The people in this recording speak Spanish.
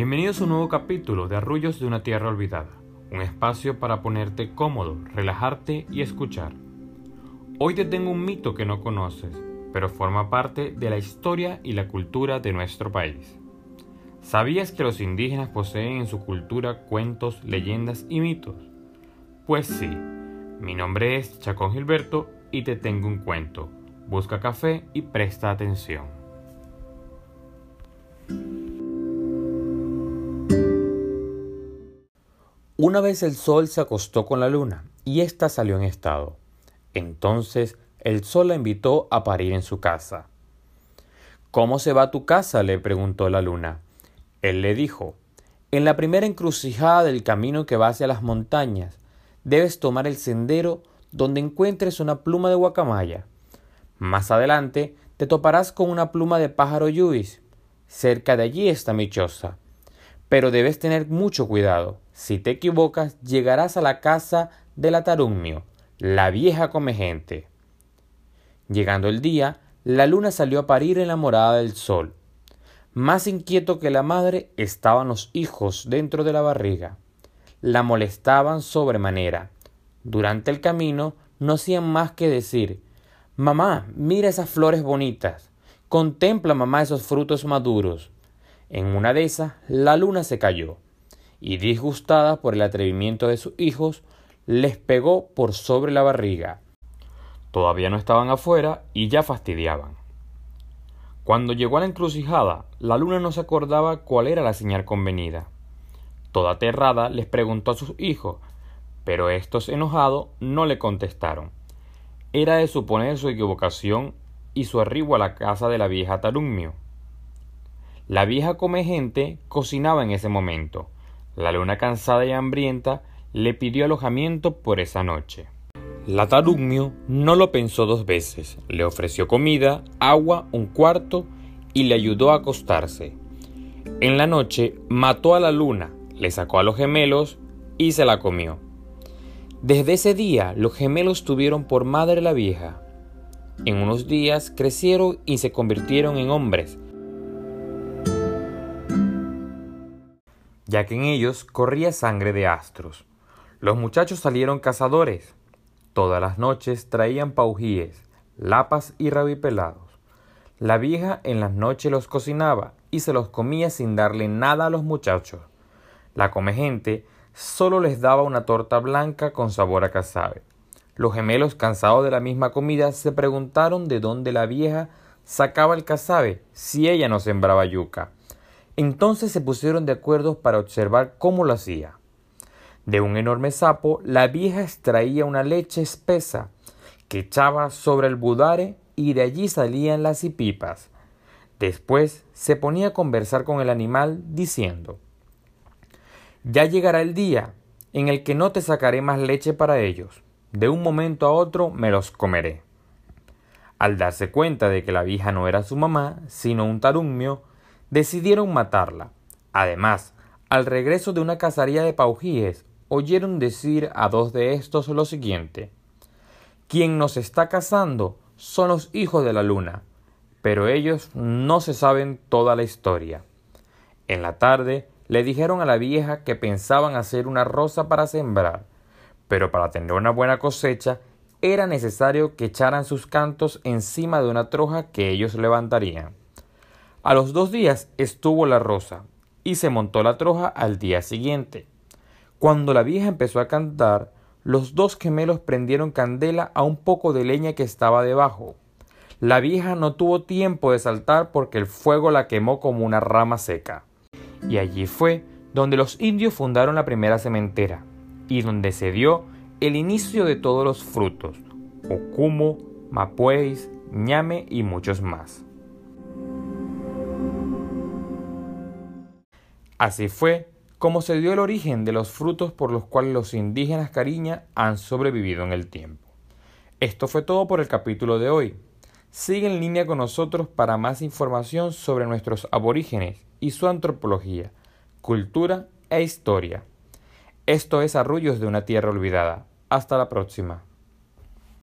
Bienvenidos a un nuevo capítulo de Arrullos de una Tierra Olvidada, un espacio para ponerte cómodo, relajarte y escuchar. Hoy te tengo un mito que no conoces, pero forma parte de la historia y la cultura de nuestro país. ¿Sabías que los indígenas poseen en su cultura cuentos, leyendas y mitos? Pues sí, mi nombre es Chacón Gilberto y te tengo un cuento. Busca café y presta atención. Una vez el sol se acostó con la luna y ésta salió en estado. Entonces el sol la invitó a parir en su casa. ¿Cómo se va a tu casa? le preguntó la luna. Él le dijo, en la primera encrucijada del camino que va hacia las montañas, debes tomar el sendero donde encuentres una pluma de guacamaya. Más adelante te toparás con una pluma de pájaro yuis. Cerca de allí está mi choza. Pero debes tener mucho cuidado. Si te equivocas, llegarás a la casa de la Tarumio, la vieja come gente. Llegando el día, la luna salió a parir en la morada del sol. Más inquieto que la madre estaban los hijos dentro de la barriga. La molestaban sobremanera. Durante el camino no hacían más que decir Mamá, mira esas flores bonitas. Contempla, mamá, esos frutos maduros. En una de esas, la luna se cayó, y disgustada por el atrevimiento de sus hijos, les pegó por sobre la barriga. Todavía no estaban afuera y ya fastidiaban. Cuando llegó a la encrucijada, la luna no se acordaba cuál era la señal convenida. Toda aterrada les preguntó a sus hijos, pero estos enojados no le contestaron. Era de suponer su equivocación y su arribo a la casa de la vieja Tarumio. La vieja come gente cocinaba en ese momento. La luna cansada y hambrienta le pidió alojamiento por esa noche. La tarumio no lo pensó dos veces, le ofreció comida, agua, un cuarto y le ayudó a acostarse. En la noche mató a la luna, le sacó a los gemelos y se la comió. Desde ese día los gemelos tuvieron por madre la vieja. En unos días crecieron y se convirtieron en hombres, ya que en ellos corría sangre de astros. Los muchachos salieron cazadores. Todas las noches traían paujíes, lapas y rabipelados. La vieja en las noches los cocinaba y se los comía sin darle nada a los muchachos. La comegente solo les daba una torta blanca con sabor a casabe. Los gemelos, cansados de la misma comida, se preguntaron de dónde la vieja sacaba el casabe si ella no sembraba yuca. Entonces se pusieron de acuerdo para observar cómo lo hacía. De un enorme sapo, la vieja extraía una leche espesa que echaba sobre el budare y de allí salían las hipipas. Después se ponía a conversar con el animal diciendo Ya llegará el día en el que no te sacaré más leche para ellos. De un momento a otro me los comeré. Al darse cuenta de que la vieja no era su mamá, sino un tarumio, decidieron matarla. Además, al regreso de una cazaría de paujíes, oyeron decir a dos de estos lo siguiente Quien nos está cazando son los hijos de la luna, pero ellos no se saben toda la historia. En la tarde le dijeron a la vieja que pensaban hacer una rosa para sembrar, pero para tener una buena cosecha era necesario que echaran sus cantos encima de una troja que ellos levantarían. A los dos días estuvo la rosa y se montó la troja al día siguiente. Cuando la vieja empezó a cantar, los dos gemelos prendieron candela a un poco de leña que estaba debajo. La vieja no tuvo tiempo de saltar porque el fuego la quemó como una rama seca. Y allí fue donde los indios fundaron la primera cementera y donde se dio el inicio de todos los frutos, ocumo, mapueis, ñame y muchos más. Así fue como se dio el origen de los frutos por los cuales los indígenas cariña han sobrevivido en el tiempo. Esto fue todo por el capítulo de hoy. Sigue en línea con nosotros para más información sobre nuestros aborígenes y su antropología, cultura e historia. Esto es Arrullos de una Tierra Olvidada. Hasta la próxima.